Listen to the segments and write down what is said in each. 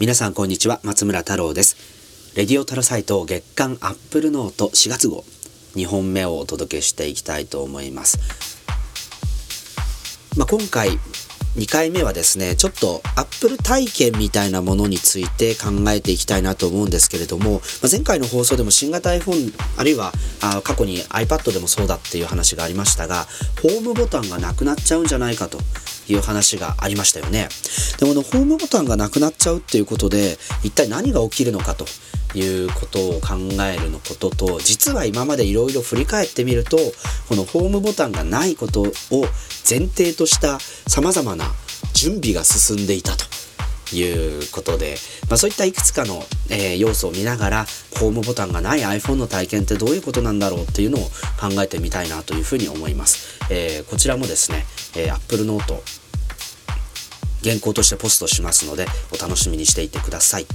皆さんこんにちは松村太郎です。レディオタロサイト月間アップルノート4月号。2本目をお届けしていきたいと思います。まあ、今回2回目はですねちょっと Apple 体験みたいなものについて考えていきたいなと思うんですけれども、まあ、前回の放送でも新型 iPhone あるいはあ過去に iPad でもそうだっていう話がありましたがホームボタンがなくなっちゃうんじゃないかと。いう話がありましたよね。でこのホームボタンがなくなっちゃうっていうことで一体何が起きるのかということを考えるのことと実は今までいろいろ振り返ってみるとこのホームボタンがないことを前提としたさまざまな準備が進んでいたということで、まあ、そういったいくつかの、えー、要素を見ながらホームボタンがない iPhone の体験ってどういうことなんだろうっていうのを考えてみたいなというふうに思います、えー、こちらもですね、えー、Apple Note 原稿としてポストしますのでお楽しみにしていてください。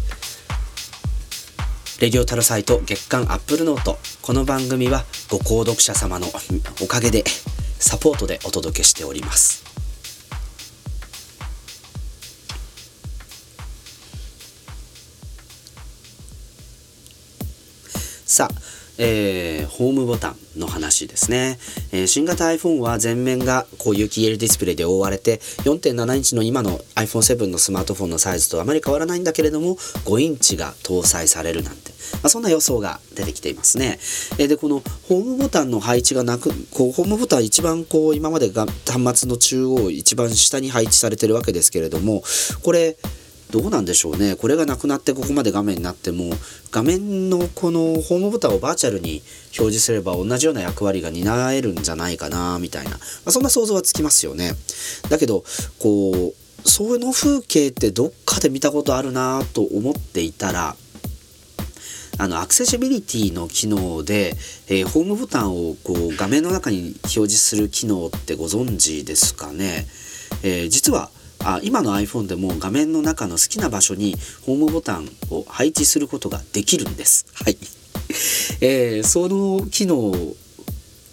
レディオタルサイト月間アップルノート。この番組はご購読者様のおかげでサポートでお届けしております。さあえー、ホームボタンの話ですね、えー、新型 iPhone は前面がこう有機 EL ディスプレイで覆われて4.7インチの今の iPhone7 のスマートフォンのサイズとあまり変わらないんだけれども5インチが搭載されるなんて、まあ、そんな予想が出てきていますね、えー、でこのホームボタンの配置がなくこうホームボタン一番こう今までが端末の中央一番下に配置されてるわけですけれどもこれどうなんでしょうね。これがなくなってここまで画面になっても画面のこのホームボタンをバーチャルに表示すれば同じような役割が担えるんじゃないかなみたいな、まあ、そんな想像はつきますよね。だけどこうその風景ってどっかで見たことあるなと思っていたらあのアクセシビリティの機能で、えー、ホームボタンをこう画面の中に表示する機能ってご存知ですかね、えー、実はあ今の iPhone でも画面の中の好きな場所にホームボタンを配置することができるんです。はい。えー、その機能を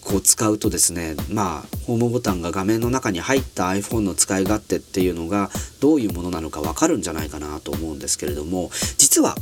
こう使うとですねまあホームボタンが画面の中に入った iPhone の使い勝手っていうのがどういうものなのかわかるんじゃないかなと思うんですけれども実は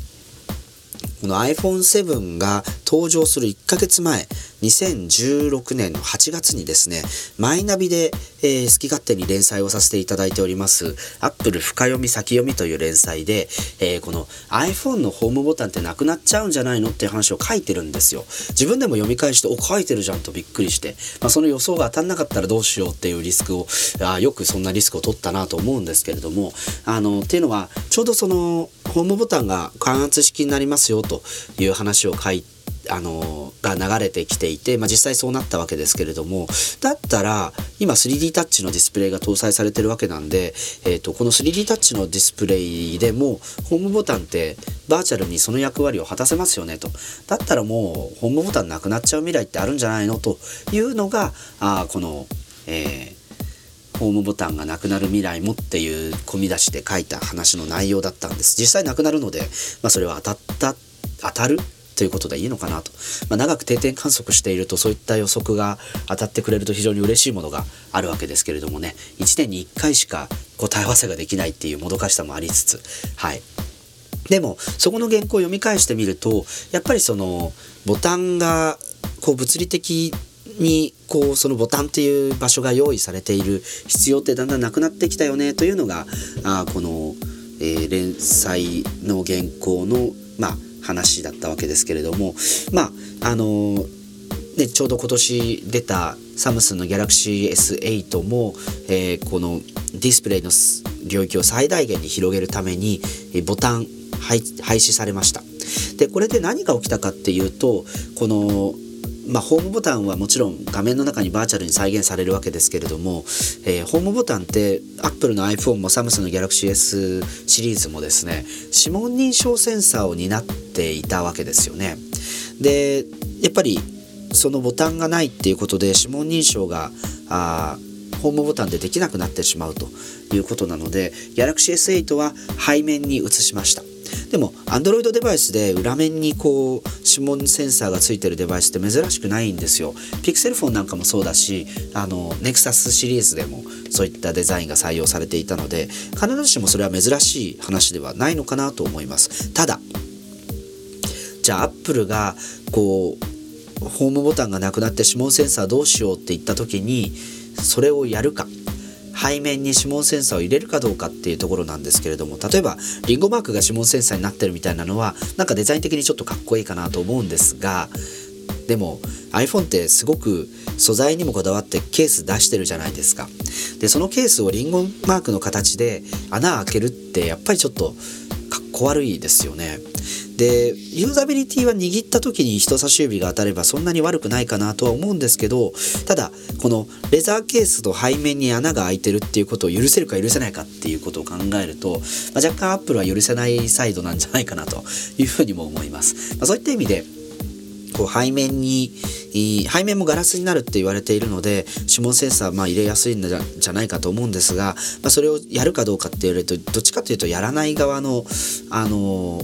この iPhone7 が登場する1ヶ月前2016年の8月にですね、マイナビで、えー、好き勝手に連載をさせていただいております、Apple 深読み先読みという連載で、えー、この iPhone のホームボタンってなくなっちゃうんじゃないのっていう話を書いてるんですよ。自分でも読み返して、お、書いてるじゃんとびっくりして、まあ、その予想が当たんなかったらどうしようっていうリスクを、あよくそんなリスクを取ったなと思うんですけれども、あの、っていうのは、ちょうどその、ホームボタンが感圧式になりますよという話を書いて、あのが流れてきていて、まあ、実際そうなったわけですけれどもだったら今 3D タッチのディスプレイが搭載されてるわけなんで、えーと、この 3D タッチのディスプレイでもホームボタンってバーチャルにその役割を果たせますよねと。だったらもうホームボタンなくなっちゃう未来ってあるんじゃないのというのがあこの、えーホームボタンがなくなる未来もっていう込み出しで書いた話の内容だったんです。実際なくなるので、まあ、それは当たった当たるということでいいのかなと、まあ、長く定点観測しているとそういった予測が当たってくれると非常に嬉しいものがあるわけですけれどもね。1年に1回しか答え合わせができないっていうもどかしさもありつつ。はい。でもそこの原稿を読み返してみるとやっぱりそのボタンがこう物理的にこうそのボタンっていう場所が用意されている必要ってだんだんなくなってきたよねというのがあこの、えー、連載の原稿のまあ話だったわけですけれどもまああのね、ちょうど今年出たサムスンの Galaxy S8 も、えー、このディスプレイの領域を最大限に広げるためにえボタン廃止されました。でこれで何が起きたかっていうとこのまあ、ホームボタンはもちろん画面の中にバーチャルに再現されるわけですけれども、えー、ホームボタンって Apple の iPhone も Samsung の Galaxy S シリーズもですね指紋認証センサーを担っていたわけですよね。でやっぱりそのボタンがないっていうことで指紋認証があホームボタンでできなくなってしまうということなので Galaxy S8 は背面に移しました。でも Android デバイスで裏面にこう指紋センサーがついてるデバイスって珍しくないんですよ。Pixel フォンなんかもそうだしあの Nexus シリーズでもそういったデザインが採用されていたので必ずしもそれは珍しい話ではないのかなと思います。ただじゃあ Apple がこうホームボタンがなくなって指紋センサーどうしようって言った時にそれをやるか。背面に指紋センサーを入れるかどうかっていうところなんですけれども例えばリンゴマークが指紋センサーになってるみたいなのはなんかデザイン的にちょっとかっこいいかなと思うんですがでも iPhone ってすごく素材にもこだわってケース出してるじゃないですか。でそのケースをリンゴマークの形で穴開けるってやっぱりちょっとかっこ悪いですよね。でユーザビリティは握った時に人差し指が当たればそんなに悪くないかなとは思うんですけどただこのレザーケースと背面に穴が開いてるっていうことを許せるか許せないかっていうことを考えると、まあ、若干アップルは許せないサイドなんじゃないかなというふうにも思います、まあ、そういった意味でこう背面に背面もガラスになるって言われているので指紋センサーまあ入れやすいんじゃないかと思うんですが、まあ、それをやるかどうかって言われるとどっちかというとやらない側のあの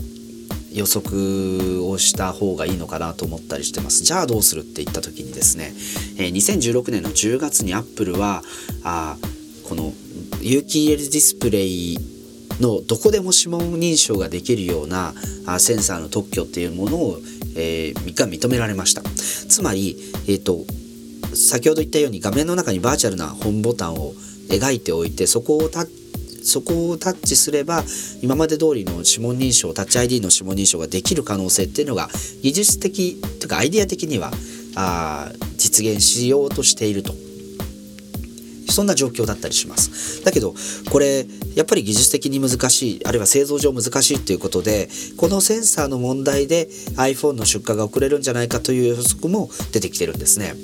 予測をした方がいいのかなと思ったりしてます。じゃあどうするって言った時にですね、えー、2016年の10月にアップルはあこの有機 EL ディスプレイのどこでも指紋認証ができるようなあセンサーの特許っていうものを、えー、が認められました。つまり、えーと、先ほど言ったように画面の中にバーチャルなホームボタンを描いておいてそこをタッそこをタッチすれば今まで通りの指紋認証タッチ ID の指紋認証ができる可能性っていうのが技術的というかアイデア的にはあ実現しようとしているとそんな状況だったりします。だけど、これ、やっぱり技術的に難しい、あるいは製造上難しいということで、このセンサーの問題で iPhone の出荷が遅れるんじゃないかという予測も出てきてるんですね。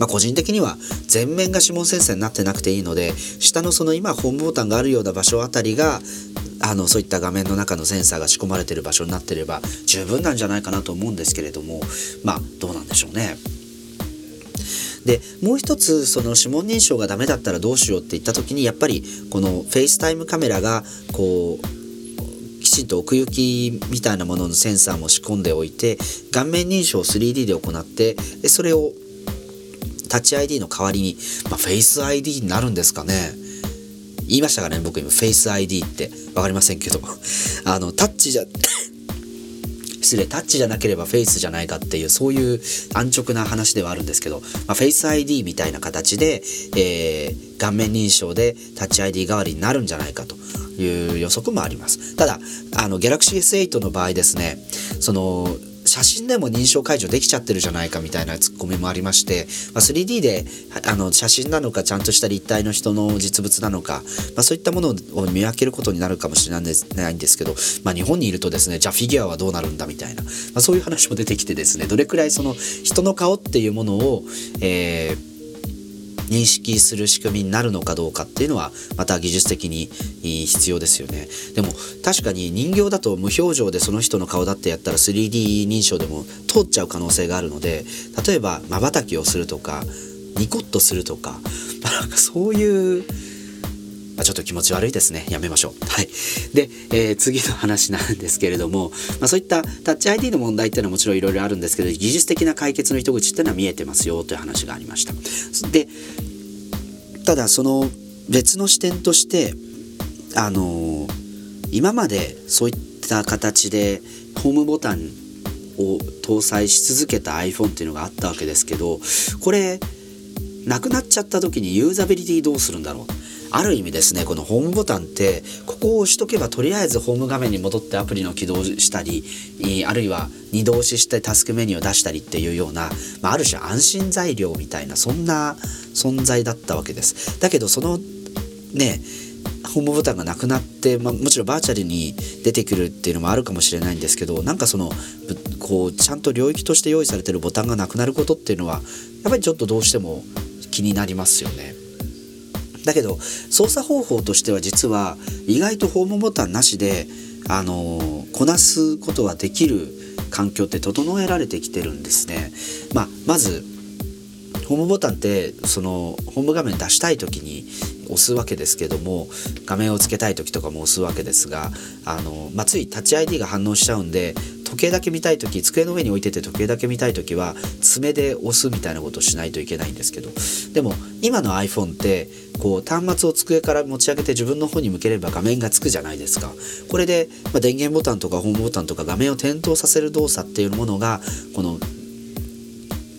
まあ、個人的には全面が指紋センサーになってなくていいので下のその今ホームボタンがあるような場所あたりがあのそういった画面の中のセンサーが仕込まれてる場所になってれば十分なんじゃないかなと思うんですけれどもまあどうなんでしょうね。でもう一つその指紋認証がダメだったらどうしようって言った時にやっぱりこの FaceTime カメラがこうきちんと奥行きみたいなもののセンサーも仕込んでおいて顔面認証を 3D で行ってでそれをタッチ ID の代わりに、まあ、フェイス ID になるんですかね。言いましたかね、僕今、フェイス ID って分かりませんけど、あの、タッチじゃ、失礼、タッチじゃなければフェイスじゃないかっていう、そういう安直な話ではあるんですけど、まあ、フェイス ID みたいな形で、えー、顔面認証でタッチ ID 代わりになるんじゃないかという予測もあります。ただ、あの、Galaxy S8 の場合ですね、その、写真でも認証解除できちゃってるじゃないかみたいなツッコミもありまして、まあ、3D であの写真なのかちゃんとした立体の人の実物なのか、まあ、そういったものを見分けることになるかもしれないんですけど、まあ、日本にいるとですねじゃあフィギュアはどうなるんだみたいな、ま、そういう話も出てきてですねどれくらいその人の顔っていうものを、えー認識する仕組みになるのかどうかっていうのはまた技術的に必要ですよね。でも確かに人形だと無表情でその人の顔だってやったら 3D 認証でも通っちゃう可能性があるので例えばまばたきをするとかニコッとするとかなんかそういうまあ、ちょっと気持ち悪いですね。やめましょう。はい。で、えー、次の話なんですけれども、まあ、そういったタッチ ID の問題っていうのはもちろんいろいろあるんですけど、技術的な解決の糸口っていうのは見えてますよという話がありました。で、ただその別の視点として、あのー、今までそういった形でホームボタンを搭載し続けた iPhone っていうのがあったわけですけどこれなくなっちゃった時にユーザビリティどうするんだろうある意味ですねこのホームボタンってここを押しとけばとりあえずホーム画面に戻ってアプリの起動したりあるいは二度押ししてタスクメニューを出したりっていうような、まあ、ある種安心材料みたいなそんな存在だったわけですだけどそのねホームボタンがなくなって、まあ、もちろんバーチャルに出てくるっていうのもあるかもしれないんですけどなんかそのこうちゃんと領域として用意されてるボタンがなくなることっていうのはやっぱりちょっとどうしても気になりますよね。だけど操作方法としては実は意外とホームボタンなしであのこなすことができる環境って整えられてきてるんですね。まあ、まずホームボタンってそのホーム画面出したい時に押すわけですけども画面をつけたい時とかも押すわけですがあの、まあ、ついタッチ ID が反応しちゃうんで時計だけ見たい時机の上に置いてて時計だけ見たい時は爪で押すみたいなことをしないといけないんですけどでも今の iPhone ってこう端末を机から持ち上げて自分の方に向ければ画面がつくじゃないですか。これで、まあ、電源ボタンとかホームボタンとか画面を点灯させる動作っていうものがこの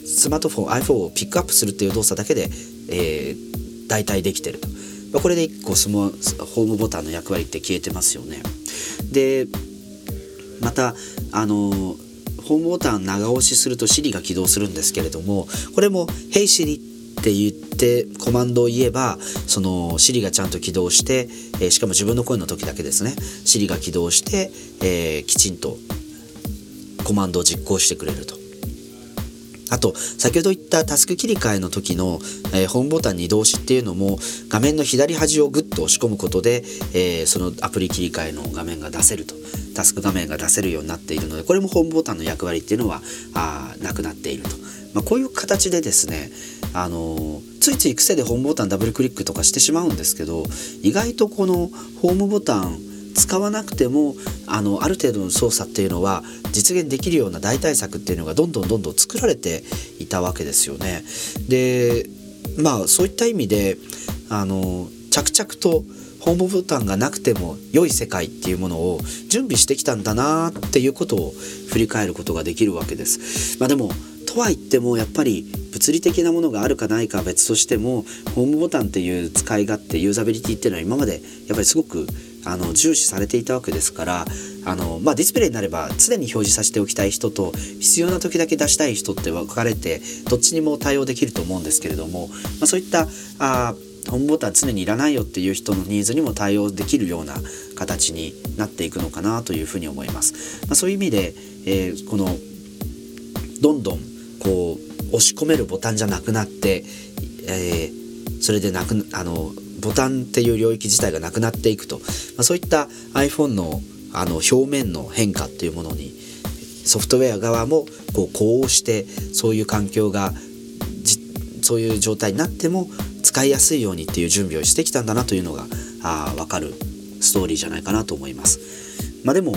スマートフォン iPhone をピックアップするっていう動作だけで、えー、代替できてると、まあ、これで1個スモホームボタンの役割って消えてますよね。でまたあのホームボタン長押しすると Siri が起動するんですけれどもこれも「Hey Siri」って言ってコマンドを言えばその Siri がちゃんと起動して、えー、しかも自分の声の時だけですね。Siri が起動して、えー、きちんとコマンドを実行してくれると。あと先ほど言ったタスク切り替えの時の、えー、ホームボタンに移動しっていうのも画面の左端をグッと押し込むことで、えー、そのアプリ切り替えの画面が出せると。タスク画面が出せるようになっているのでこれもホームボタンの役割っていうのはあなくなっていると、まあ、こういう形でですねあの、ついつい癖でホームボタンダブルクリックとかしてしまうんですけど意外とこのホームボタン使わなくてもあのある程度の操作っていうのは実現できるような代替策っていうのがどんどんどんどん作られていたわけですよね。でまあそういった意味であの着々とホームボタンがなくても良い世界っていうものを準備してきたんだなっていうことを振り返ることができるわけです。まあ、でもとは言ってもやっぱり物理的なものがあるかないかは別としてもホームボタンっていう使い勝手ユーザビリティっていうのは今までやっぱりすごくあの重視されていたわけですからあの、まあ、ディスプレイになれば常に表示させておきたい人と必要な時だけ出したい人って分かれてどっちにも対応できると思うんですけれども、まあ、そういったあホームボタン常にいらないよっていう人のニーズにも対応できるような形になっていくのかなというふうに思います。まあ、そういう意味で、えー、このどんどんこう押し込めるボタンじゃなくなって、えー、それでなくあのボタンっていう領域自体がなくなっていくと、まあ、そういった iPhone のあの表面の変化っていうものにソフトウェア側もこうこうしてそういう環境がそういう状態になっても使いやすいようにっていう準備をしてきたんだなというのがあ分かるストーリーじゃないかなと思います。まあ、でも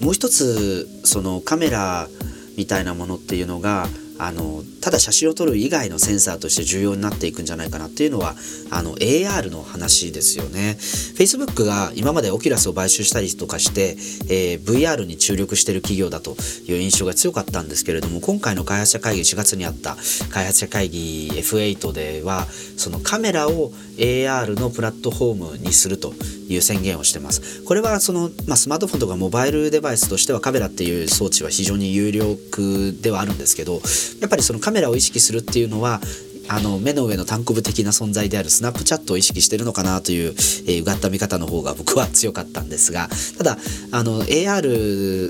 もう一つそのカメラみたいなものっていうのがあのただ写真を撮る以外のセンサーとして重要になっていくんじゃないかなっていうのはあの AR の話ですよね。Facebook が今までオキュラスを買収したりとかして、えー、VR に注力してる企業だという印象が強かったんですけれども今回の開発者会議4月にあった開発者会議 F8 ではそのカメラを AR のプラットフォームにするという宣言をしてます。これはその、まあ、スマートフォンとかモバイルデバイスとしてはカメラっていう装置は非常に有力ではあるんですけどやっぱりそのカメラを意識するっていうのはあの目の上の単行部的な存在であるスナップチャットを意識してるのかなという、えー、うがった見方の方が僕は強かったんですがただあの AR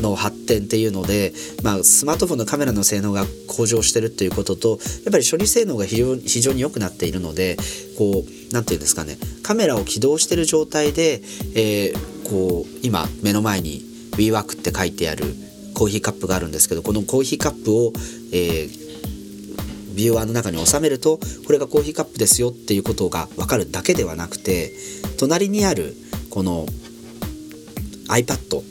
の発展っていうので、まあ、スマートフォンのカメラの性能が向上してるっていうこととやっぱり処理性能が非常に非常に良くなっているのでこう何て言うんですかねカメラを起動してる状態で、えー、こう今目の前に WeWork って書いてあるコーヒーカップがあるんですけどこのコーヒーカップを、えー、ビューアーの中に収めるとこれがコーヒーカップですよっていうことが分かるだけではなくて隣にあるこの iPad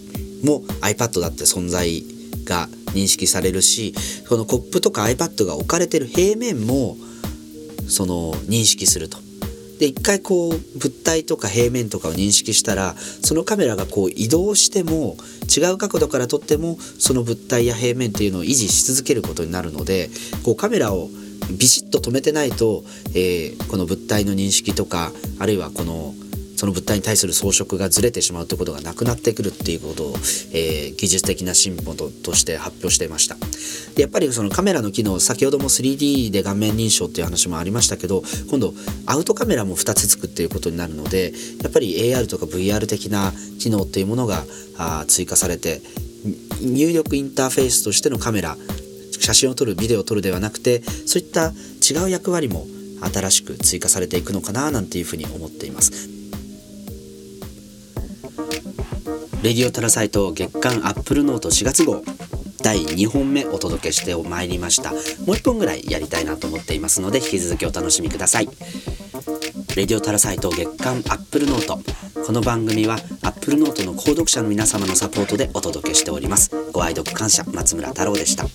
も iPad だって存在が認識されるしこのコップとか iPad が置かれてる平面もその認識すると。で一回こう物体とか平面とかを認識したらそのカメラがこう移動しても違う角度から撮ってもその物体や平面っていうのを維持し続けることになるのでこうカメラをビシッと止めてないと、えー、この物体の認識とかあるいはこのその物体に対する装飾がずれてしまうということがなくなってくるっていうことを、えー、技術的な進歩として発表していました。でやっぱりそのカメラの機能先ほども 3D で顔面認証っていう話もありましたけど今度アウトカメラも2つつくっていうことになるのでやっぱり AR とか VR 的な機能っていうものがあ追加されて入力インターフェースとしてのカメラ写真を撮るビデオを撮るではなくてそういった違う役割も新しく追加されていくのかななんていうふうに思っています。レディオタラサイト月刊アップルノート4月号。第2本目お届けしてまいりました。もう1本ぐらいやりたいなと思っていますので引き続きお楽しみください。レディオタラサイト月刊アップルノート。この番組はアップルノートの購読者の皆様のサポートでお届けしております。ご愛読感謝松村太郎でした。